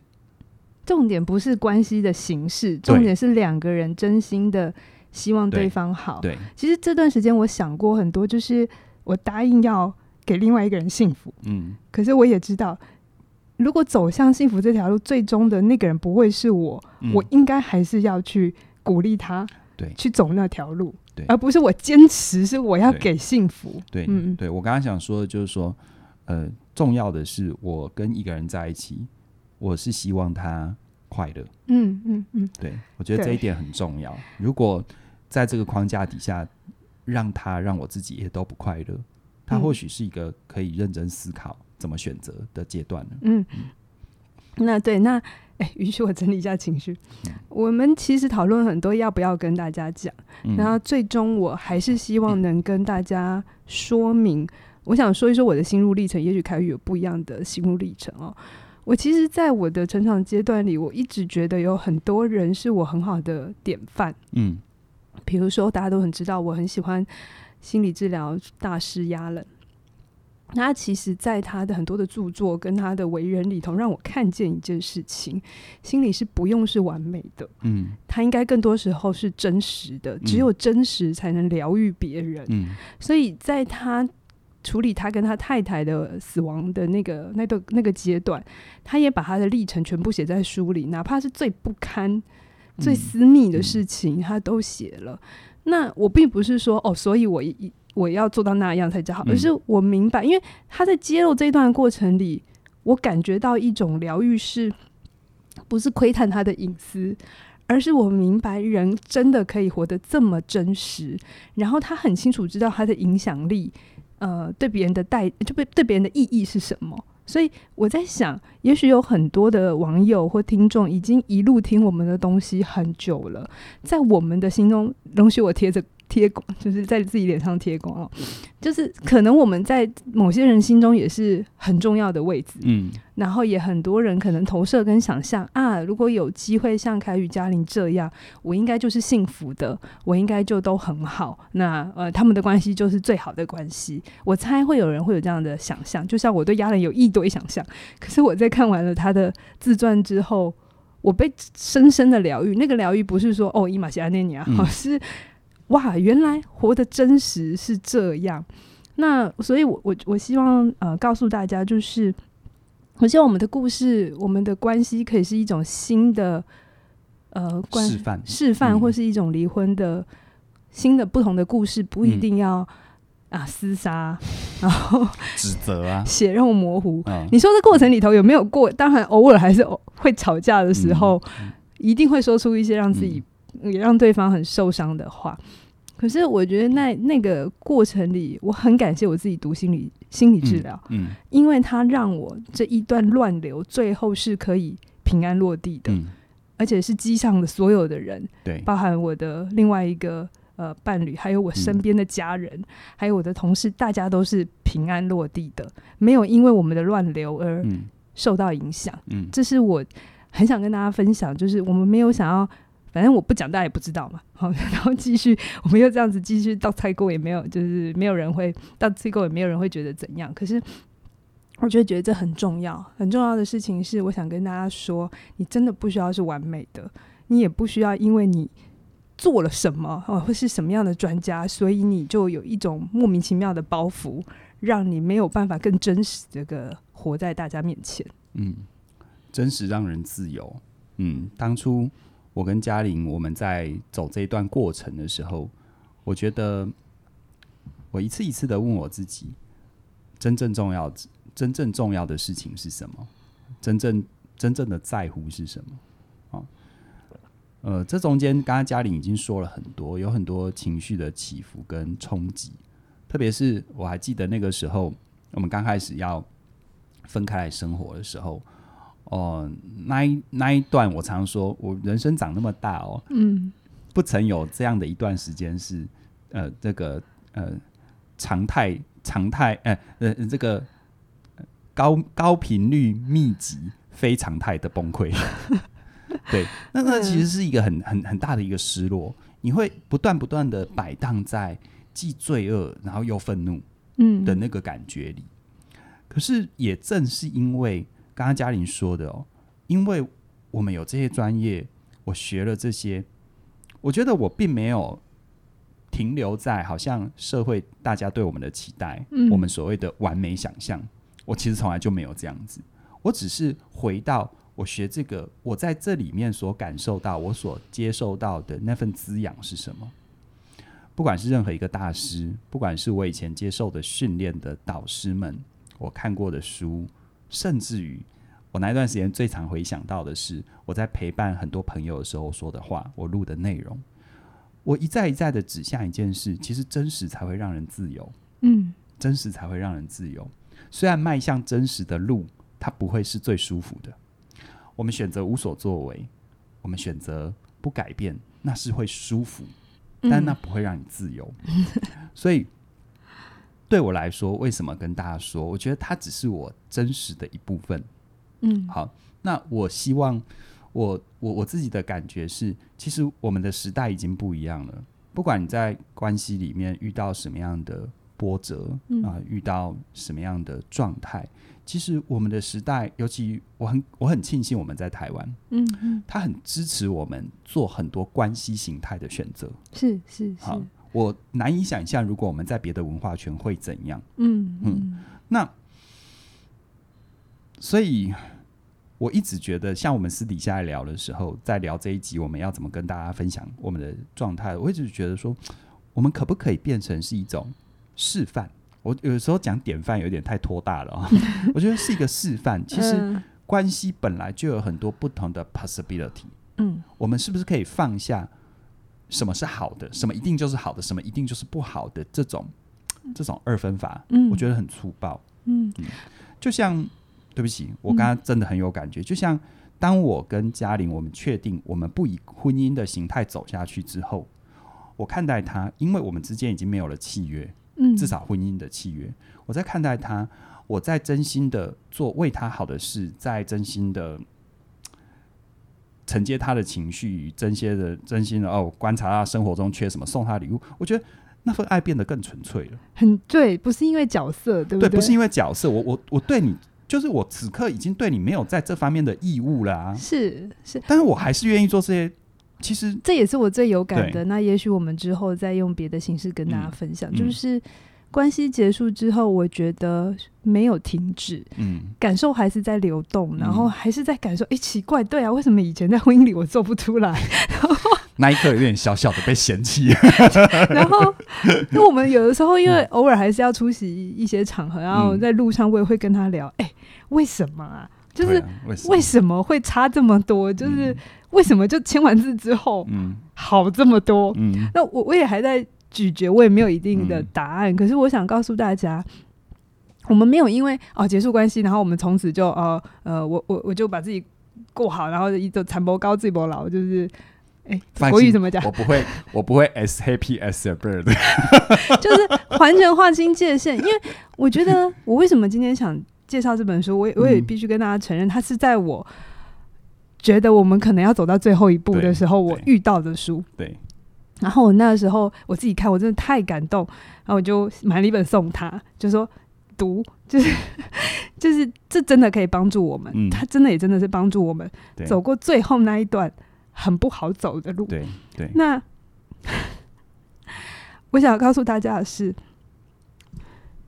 重点不是关系的形式，重点是两个人真心的希望对方好。对，对其实这段时间我想过很多，就是我答应要给另外一个人幸福，嗯，可是我也知道，如果走向幸福这条路，最终的那个人不会是我，嗯、我应该还是要去鼓励他，对，去走那条路，对，而不是我坚持是我要给幸福。对，嗯，对我刚刚想说的就是说，呃，重要的是我跟一个人在一起。我是希望他快乐，嗯嗯嗯，对，我觉得这一点很重要。如果在这个框架底下，让他让我自己也都不快乐，他或许是一个可以认真思考怎么选择的阶段了。嗯，嗯那对，那哎，允许我整理一下情绪。嗯、我们其实讨论很多，要不要跟大家讲？嗯、然后最终我还是希望能跟大家说明。嗯、我想说一说我的心路历程，也许凯宇有不一样的心路历程哦。我其实，在我的成长阶段里，我一直觉得有很多人是我很好的典范。嗯，比如说大家都很知道，我很喜欢心理治疗大师亚伦。他其实，在他的很多的著作跟他的为人里头，让我看见一件事情：心理是不用是完美的。嗯，他应该更多时候是真实的，只有真实才能疗愈别人。嗯，所以在他。处理他跟他太太的死亡的那个那个那个阶段，他也把他的历程全部写在书里，哪怕是最不堪、最私密的事情，他都写了。那我并不是说哦，所以我一我要做到那样才叫好，而是我明白，因为他在揭露这一段过程里，我感觉到一种疗愈，是不是窥探他的隐私，而是我明白人真的可以活得这么真实，然后他很清楚知道他的影响力，呃，对别人的带就被对别人的意义是什么。所以我在想，也许有很多的网友或听众已经一路听我们的东西很久了，在我们的心中，容许我贴着。贴广 就是在自己脸上贴广告，就是可能我们在某些人心中也是很重要的位置，嗯，然后也很多人可能投射跟想象啊，如果有机会像凯宇、嘉玲这样，我应该就是幸福的，我应该就都很好，那呃，他们的关系就是最好的关系。我猜会有人会有这样的想象，就像我对亚人有一堆想象，可是我在看完了他的自传之后，我被深深的疗愈。那个疗愈不是说哦，伊玛西安内尼亚，好 是。哇，原来活的真实是这样。那所以我，我我我希望呃告诉大家，就是我希望我们的故事，我们的关系可以是一种新的呃观示范示范，或是一种离婚的、嗯、新的不同的故事，不一定要、嗯、啊厮杀，然后指责啊，血肉模糊。嗯、你说这过程里头有没有过？当然，偶尔还是会吵架的时候，一定会说出一些让自己。也让对方很受伤的话，可是我觉得那那个过程里，我很感谢我自己读心理心理治疗，嗯，嗯，因为它让我这一段乱流最后是可以平安落地的，嗯，而且是机上的所有的人，对，包含我的另外一个呃伴侣，还有我身边的家人，嗯，还有我的同事，大家都是平安落地的，没有因为我们的乱流而受到影响，嗯，这是我很想跟大家分享，就是我们没有想要。反正我不讲，大家也不知道嘛。好，然后继续，我们又这样子继续到菜锅，也没有，就是没有人会到菜锅，也没有人会觉得怎样。可是，我就觉得这很重要，很重要的事情是，我想跟大家说，你真的不需要是完美的，你也不需要因为你做了什么，或是什么样的专家，所以你就有一种莫名其妙的包袱，让你没有办法更真实这个活在大家面前。嗯，真实让人自由。嗯，当初。我跟嘉玲，我们在走这一段过程的时候，我觉得我一次一次的问我自己，真正重要、真正重要的事情是什么？真正真正的在乎是什么？啊，呃，这中间刚刚嘉玲已经说了很多，有很多情绪的起伏跟冲击，特别是我还记得那个时候，我们刚开始要分开来生活的时候。哦，那一那一段，我常说，我人生长那么大哦，嗯，不曾有这样的一段时间是，呃，这个呃常态常态，呃呃这个高高频率密集非常态的崩溃，对，那那其实是一个很很很大的一个失落，你会不断不断的摆荡在既罪恶然后又愤怒，嗯。的那个感觉里，嗯、可是也正是因为。刚刚嘉玲说的哦，因为我们有这些专业，我学了这些，我觉得我并没有停留在好像社会大家对我们的期待，嗯，我们所谓的完美想象，我其实从来就没有这样子。我只是回到我学这个，我在这里面所感受到，我所接受到的那份滋养是什么？不管是任何一个大师，不管是我以前接受的训练的导师们，我看过的书。甚至于，我那一段时间最常回想到的是，我在陪伴很多朋友的时候说的话，我录的内容，我一再一再的指向一件事，其实真实才会让人自由。嗯，真实才会让人自由。虽然迈向真实的路，它不会是最舒服的。我们选择无所作为，我们选择不改变，那是会舒服，但那不会让你自由。嗯、所以。对我来说，为什么跟大家说？我觉得它只是我真实的一部分。嗯，好，那我希望我我我自己的感觉是，其实我们的时代已经不一样了。不管你在关系里面遇到什么样的波折啊、嗯呃，遇到什么样的状态，其实我们的时代，尤其我很我很庆幸我们在台湾，嗯嗯，他很支持我们做很多关系形态的选择。是是是。好我难以想象，如果我们在别的文化圈会怎样。嗯嗯，那所以我一直觉得，像我们私底下聊的时候，在聊这一集我们要怎么跟大家分享我们的状态，我一直觉得说，我们可不可以变成是一种示范？我有时候讲典范有点太拖大了啊，我觉得是一个示范。其实关系本来就有很多不同的 possibility。嗯，我们是不是可以放下什么是好的，什么一定就是好的，什么一定就是不好的这种这种二分法？嗯，我觉得很粗暴。嗯，嗯，就像对不起，我刚刚真的很有感觉。就像当我跟嘉玲，我们确定我们不以婚姻的形态走下去之后，我看待他，因为我们之间已经没有了契约，嗯，至少婚姻的契约。我在看待他，我在真心的做为他好的事，在真心的。承接他的情绪，真心的、真心的哦，观察他生活中缺什么，送他礼物。我觉得那份爱变得更纯粹了。很对，不是因为角色，对不对？对，不是因为角色。我我我对你，就是我此刻已经对你没有在这方面的义务了啊。是是，但是我还是愿意做这些。其实这也是我最有感的。那也许我们之后再用别的形式跟大家分享，嗯、就是。关系结束之后，我觉得没有停止，嗯，感受还是在流动，然后还是在感受。哎、嗯，奇怪，对啊，为什么以前在婚姻里我做不出来？然后那一刻有点小小的被嫌弃。然后，那我们有的时候因为偶尔还是要出席一些场合，然后在路上我也会跟他聊，哎，为什么啊？就是为什么会差这么多？就是为什么就签完字之后，嗯，好这么多？嗯，那我我也还在。咀嚼，我也没有一定的答案，嗯、可是我想告诉大家，我们没有因为哦结束关系，然后我们从此就呃呃，我我我就把自己过好，然后一就产不高自不老，就是哎，国语怎么讲？我不会，我不会 as happy as a bird，就是完全划清界限。因为我觉得，我为什么今天想介绍这本书，我也我也必须跟大家承认，它是在我觉得我们可能要走到最后一步的时候，我遇到的书。对。对然后我那个时候我自己看，我真的太感动，然后我就买了一本送他，就说读，就是就是这真的可以帮助我们，嗯、他真的也真的是帮助我们走过最后那一段很不好走的路。对对。那我想要告诉大家的是，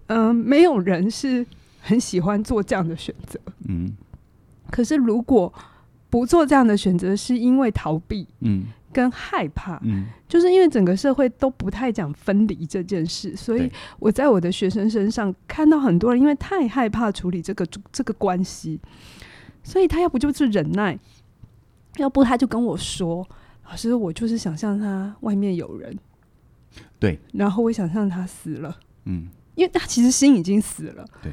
嗯、呃，没有人是很喜欢做这样的选择，嗯。可是如果不做这样的选择，是因为逃避，嗯。跟害怕，嗯，就是因为整个社会都不太讲分离这件事，所以我在我的学生身上看到很多人，因为太害怕处理这个这个关系，所以他要不就是忍耐，要不他就跟我说：“老师，我就是想象他外面有人，对，然后我想象他死了，嗯，因为他其实心已经死了，对，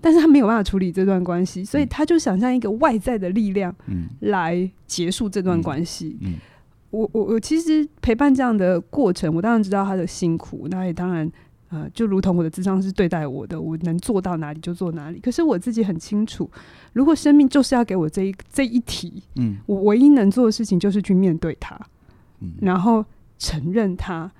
但是他没有办法处理这段关系，所以他就想象一个外在的力量，嗯，来结束这段关系，嗯。嗯”我我我其实陪伴这样的过程，我当然知道他的辛苦，那也当然，呃，就如同我的智商是对待我的，我能做到哪里就做哪里。可是我自己很清楚，如果生命就是要给我这一这一题，嗯，我唯一能做的事情就是去面对它，嗯，然后承认它，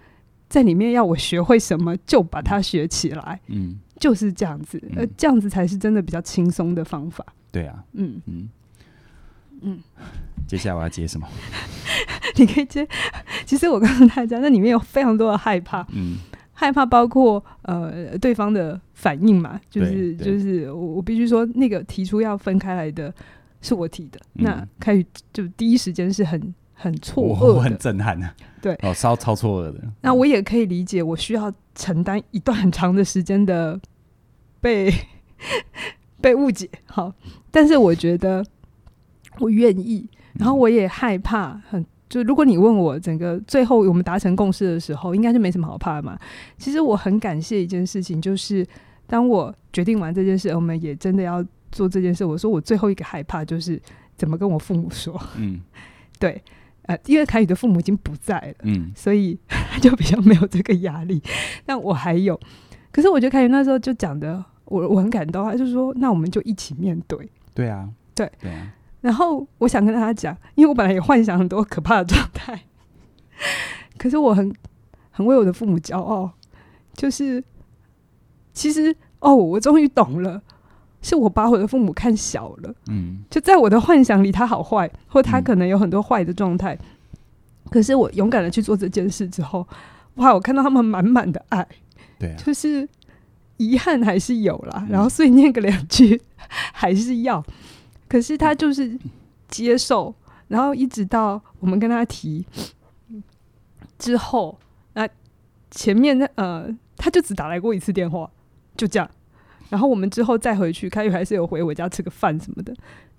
在里面要我学会什么就把它学起来，嗯，就是这样子，呃，这样子才是真的比较轻松的方法。对啊，嗯嗯嗯，接下来我要接什么？你可以接，其实我告诉大家，那里面有非常多的害怕，嗯，害怕包括呃对方的反应嘛，就是就是我我必须说，那个提出要分开来的是我提的，嗯、那开始就第一时间是很很错愕，我很震撼的，对，哦，超超错愕的。那我也可以理解，我需要承担一段很长的时间的被 被误解，好，但是我觉得我愿意，然后我也害怕很。就如果你问我整个最后我们达成共识的时候，应该是没什么好怕的嘛。其实我很感谢一件事情，就是当我决定完这件事，我们也真的要做这件事。我说我最后一个害怕就是怎么跟我父母说。嗯，对，呃，因为凯宇的父母已经不在了，嗯，所以就比较没有这个压力。但我还有，可是我觉得凯宇那时候就讲的，我我很感动，他就说那我们就一起面对。对啊，对，对啊。然后我想跟大家讲，因为我本来也幻想很多可怕的状态，可是我很很为我的父母骄傲，就是其实哦，我终于懂了，是我把我的父母看小了，嗯，就在我的幻想里，他好坏，或他可能有很多坏的状态，嗯、可是我勇敢的去做这件事之后，哇，我看到他们满满的爱，对、啊，就是遗憾还是有啦，嗯、然后碎念个两句 还是要。可是他就是接受，然后一直到我们跟他提之后，那前面呃，他就只打来过一次电话，就这样。然后我们之后再回去，他又还是有回我家吃个饭什么的，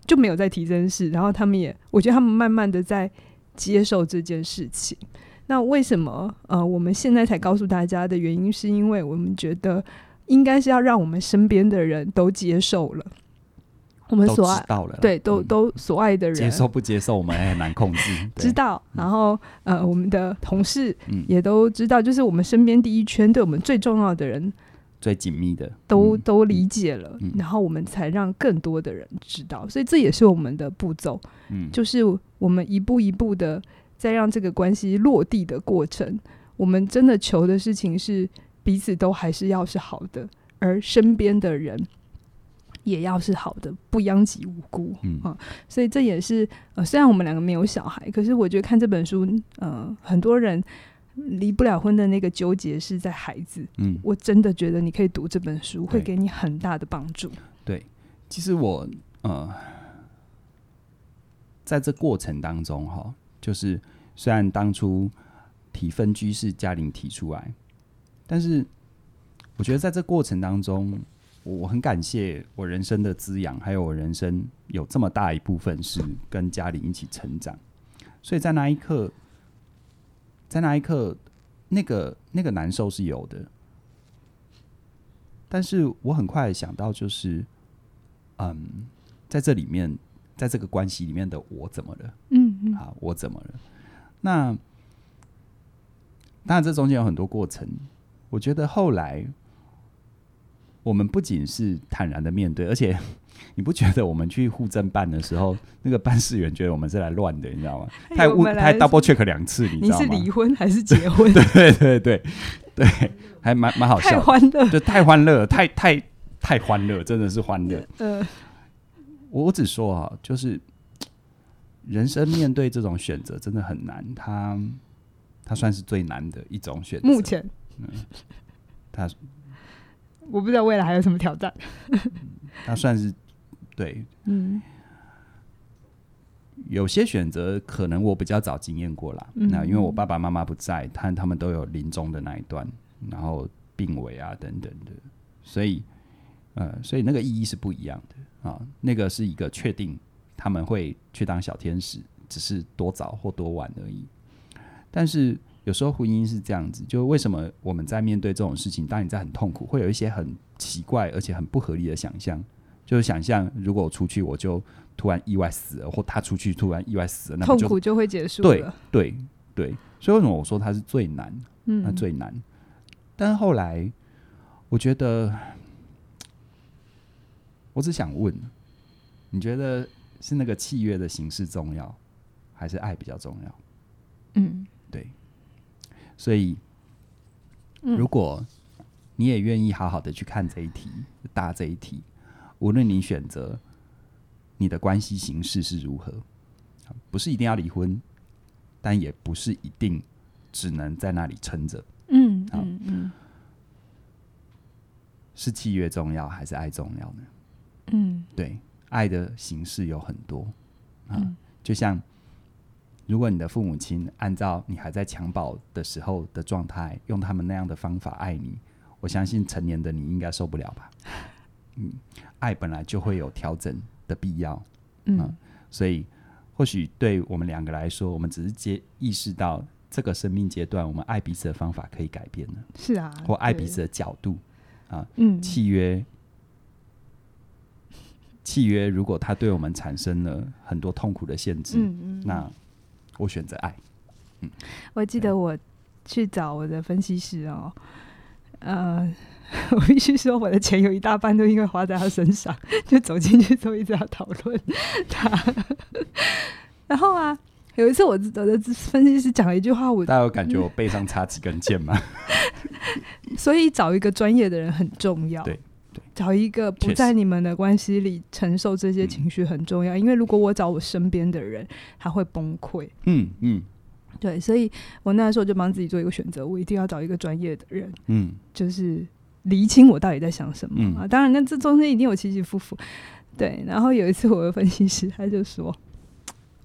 就没有再提这件事。然后他们也，我觉得他们慢慢的在接受这件事情。那为什么呃，我们现在才告诉大家的原因，是因为我们觉得应该是要让我们身边的人都接受了，我们所爱到了，对，都、嗯、都所爱的人。接受不接受，我们也很难控制。知道，然后呃，我们的同事也都知道，就是我们身边第一圈对我们最重要的人。最紧密的。都都理解了，嗯，然后我们才让更多的人知道，所以这也是我们的步骤，嗯，就是我们一步一步的在让这个关系落地的过程。我们真的求的事情是彼此都还是要是好的，而身边的人也要是好的，不殃及无辜，嗯啊，所以这也是呃，虽然我们两个没有小孩，可是我觉得看这本书，呃，很多人。离不了婚的那个纠结是在孩子。嗯，我真的觉得你可以读这本书，会给你很大的帮助。对，其实我呃，在这过程当中哈，就是虽然当初提分居是嘉玲提出来，但是我觉得在这过程当中，我很感谢我人生的滋养，还有我人生有这么大一部分是跟家里一起成长，所以在那一刻。在那一刻，那个那个难受是有的，但是我很快想到，就是，嗯，在这里面，在这个关系里面的我怎么了？嗯嗯，啊，我怎么了？那当然，这中间有很多过程。我觉得后来，我们不仅是坦然的面对，而且。你不觉得我们去户政办的时候，那个办事员觉得我们是来乱的，你知道吗？他还问，他还 double check 两次，你知道吗？你是离婚还是结婚？对对对对对，还蛮蛮好笑，太欢乐，就太欢乐，太太太欢乐，真的是欢乐。嗯、我，我只说啊，就是人生面对这种选择真的很难，他他算是最难的一种选择。目前，嗯，他我不知道未来还有什么挑战。他算是。对，嗯，有些选择可能我比较早经验过了，嗯，那因为我爸爸妈妈不在，他他们都有临终的那一段，然后病危啊等等的，所以，呃，所以那个意义是不一样的啊。那个是一个确定他们会去当小天使，只是多早或多晚而已。但是有时候婚姻是这样子，就为什么我们在面对这种事情，当你在很痛苦，会有一些很奇怪而且很不合理的想象。就是想象，如果我出去，我就突然意外死了，或他出去突然意外死了，那痛苦就会结束。对对对，所以为什么我说他是最难？嗯，那最难。但是后来，我觉得，我只想问，你觉得是那个契约的形式重要，还是爱比较重要？嗯，对。所以，如果你也愿意好好的去看这一题，答这一题。无论你选择你的关系形式是如何，不是一定要离婚，但也不是一定只能在那里撑着。嗯嗯嗯，是契约重要还是爱重要呢？嗯，对，爱的形式有很多啊，嗯，就像如果你的父母亲按照你还在襁褓的时候的状态，用他们那样的方法爱你，我相信成年的你应该受不了吧。嗯，爱本来就会有调整的必要，嗯，嗯，所以或许对我们两个来说，我们只是接意识到这个生命阶段，我们爱彼此的方法可以改变了，是啊，或爱彼此的角度啊，嗯，契约，契约，如果它对我们产生了很多痛苦的限制，嗯嗯，那我选择爱，嗯，我记得我去找我的分析师哦，呃。我必须说，我的钱有一大半都因为花在他身上，就走进去之后一直要讨论他。然后啊，有一次我我的分析师讲了一句话，我大家有感觉我背上插几根箭吗？所以找一个专业的人很重要。对对，找一个不在你们的关系里承受这些情绪很重要，因为如果我找我身边的人，他会崩溃。嗯嗯，对，所以我那时候就帮自己做一个选择，我一定要找一个专业的人。嗯，就是。厘清我到底在想什么啊？当然，那这中间一定有起起伏伏。对，然后有一次我的分析师他就说，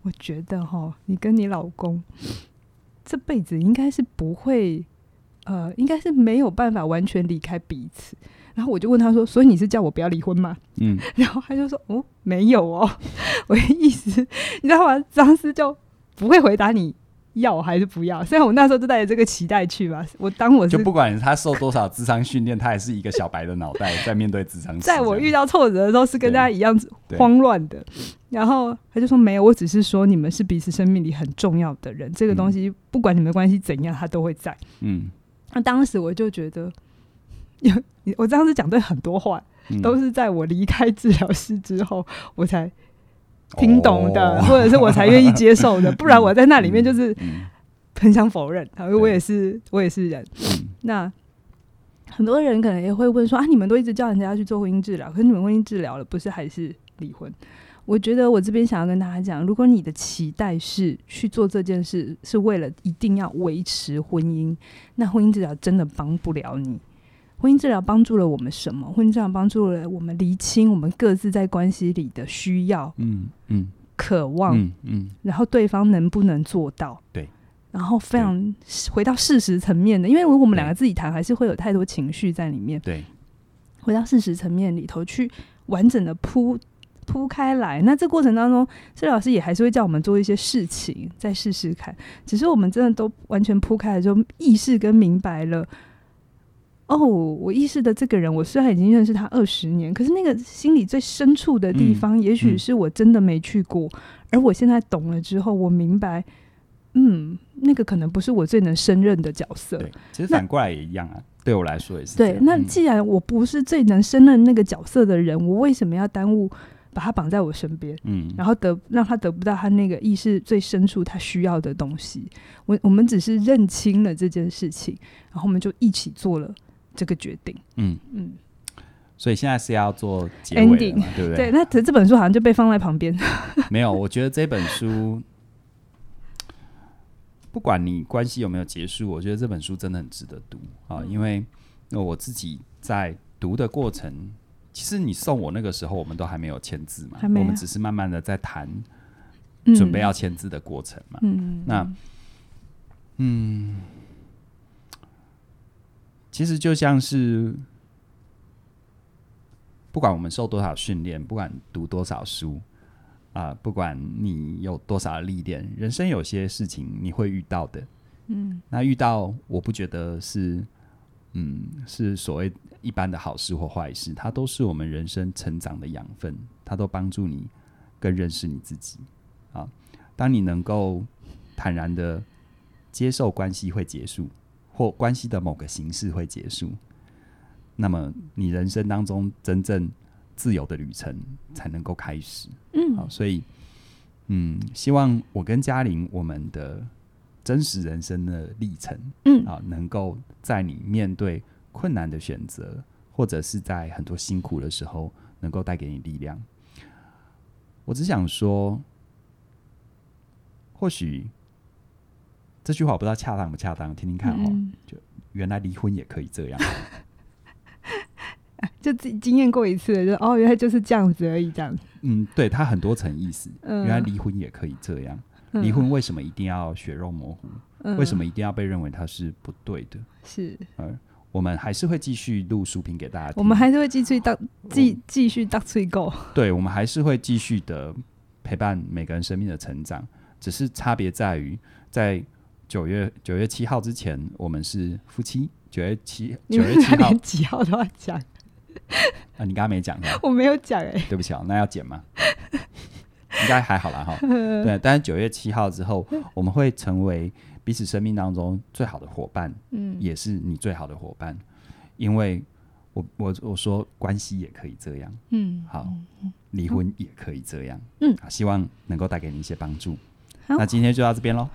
我觉得哈，你跟你老公这辈子应该是不会，呃，应该是没有办法完全离开彼此。然后我就问他说，所以你是叫我不要离婚吗？嗯，然后他就说，哦，没有哦，我的意思，你知道吗？张师就不会回答你。要还是不要？虽然我那时候就带着这个期待去吧。我当我就不管他受多少智商训练，他还是一个小白的脑袋在面对智商。在我遇到挫折的时候，是跟大家一样慌乱的。然后他就说：“没有，我只是说你们是彼此生命里很重要的人。这个东西不管你们关系怎样，他都会在。”嗯。那当时我就觉得，有 我这样子讲对很多话，都是在我离开治疗室之后，我才。听懂的，或者是我才愿意接受的，不然我在那里面就是很想否认。因为我也是，我也是人。那很多人可能也会问说：啊，你们都一直叫人家去做婚姻治疗，可是你们婚姻治疗了，不是还是离婚？我觉得我这边想要跟大家讲，如果你的期待是去做这件事，是为了一定要维持婚姻，那婚姻治疗真的帮不了你。婚姻治疗帮助了我们什么？婚姻治疗帮助了我们厘清我们各自在关系里的需要，嗯嗯，渴望，嗯嗯，然后对方能不能做到？对，然后非常回到事实层面的，因为如果我们两个自己谈，还是会有太多情绪在里面。对，回到事实层面里头去完整的铺铺开来。那这过程当中，治疗老师也还是会叫我们做一些事情，再试试看。只是我们真的都完全铺开了，就意识跟明白了。哦，我意识的这个人，我虽然已经认识他二十年，可是那个心里最深处的地方，嗯、也许是我真的没去过。嗯、而我现在懂了之后，我明白，嗯，那个可能不是我最能胜任的角色。对，其实反过来也一样啊，对我来说也是。对，那既然我不是最能胜任那个角色的人，嗯、我为什么要耽误把他绑在我身边？嗯，然后得让他得不到他那个意识最深处他需要的东西。我我们只是认清了这件事情，然后我们就一起做了。这个决定，嗯嗯，所以现在是要做结尾对不对？对，那这这本书好像就被放在旁边。没有，我觉得这本书，不管你关系有没有结束，我觉得这本书真的很值得读啊！因为我自己在读的过程，其实你送我那个时候，我们都还没有签字嘛，我们只是慢慢的在谈准备要签字的过程嘛。嗯，那嗯。其实就像是，不管我们受多少训练，不管读多少书，啊、呃，不管你有多少历练，人生有些事情你会遇到的，嗯，那遇到我不觉得是，嗯，是所谓一般的好事或坏事，它都是我们人生成长的养分，它都帮助你更认识你自己。啊，当你能够坦然的接受关系会结束。或关系的某个形式会结束，那么你人生当中真正自由的旅程才能够开始。嗯，好，所以，嗯，希望我跟嘉玲我们的真实人生的历程，嗯，啊，能够在你面对困难的选择，或者是在很多辛苦的时候，能够带给你力量。我只想说，或许。这句话我不知道恰当不恰当，听听看哦。嗯、就原来离婚也可以这样，就自己经验过一次，就哦，原来就是这样子而已，这样。嗯，对，它很多层意思。嗯、原来离婚也可以这样，离、嗯、婚为什么一定要血肉模糊？嗯、为什么一定要被认为它是不对的？是。嗯，我们还是会继续录书评给大家听。我们还是会继续当继继续当催购。对，我们还是会继续的陪伴每个人生命的成长，只是差别在于在。九月九月七号之前，我们是夫妻。九月七九月七号几号都要讲啊？你刚刚没讲，我没有讲哎、欸，对不起啊，那要剪吗？应该还好啦哈。对，但是九月七号之后，我们会成为彼此生命当中最好的伙伴，嗯，也是你最好的伙伴，因为我我我说关系也可以这样，嗯，好，离婚也可以这样，嗯，希望能够带给你一些帮助。好那今天就到这边喽，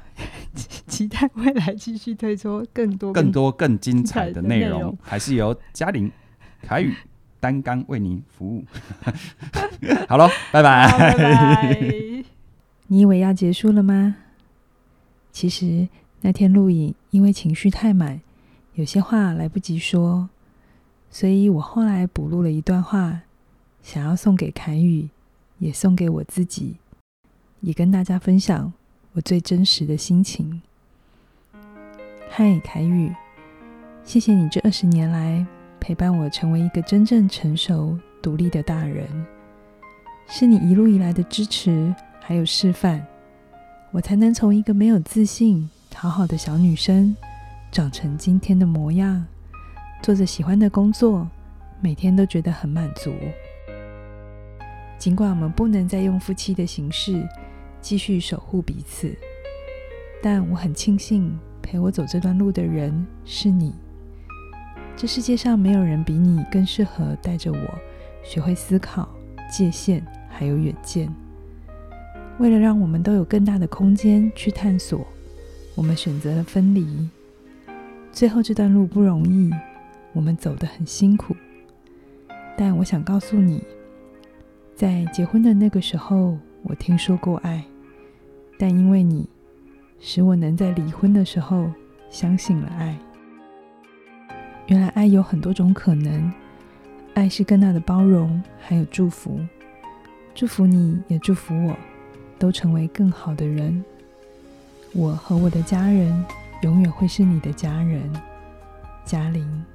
期待未来继续推出更多更多更精彩的内容，容还是由嘉玲 凯宇担纲为您服务。好喽，拜拜。拜拜。你以为要结束了吗？其实那天录影因为情绪太满，有些话来不及说，所以我后来补录了一段话，想要送给凯宇，也送给我自己，也跟大家分享我最真实的心情。嗨，凯宇，谢谢你这二十年来陪伴我成为一个真正成熟独立的大人，是你一路以来的支持还有示范，我才能从一个没有自信、讨好的小女生，长成今天的模样，做着喜欢的工作，每天都觉得很满足。尽管我们不能再用夫妻的形式继续守护彼此，但我很庆幸陪我走这段路的人是你。这世界上没有人比你更适合带着我学会思考、界限还有远见。为了让我们都有更大的空间去探索，我们选择了分离。最后这段路不容易，我们走得很辛苦。但我想告诉你，在结婚的那个时候，我听说过爱，但因为你，使我能在离婚的时候相信了爱。原来爱有很多种可能，爱是更大的包容，还有祝福。祝福你也祝福我，都成为更好的人。我和我的家人永远会是你的家人，嘉玲。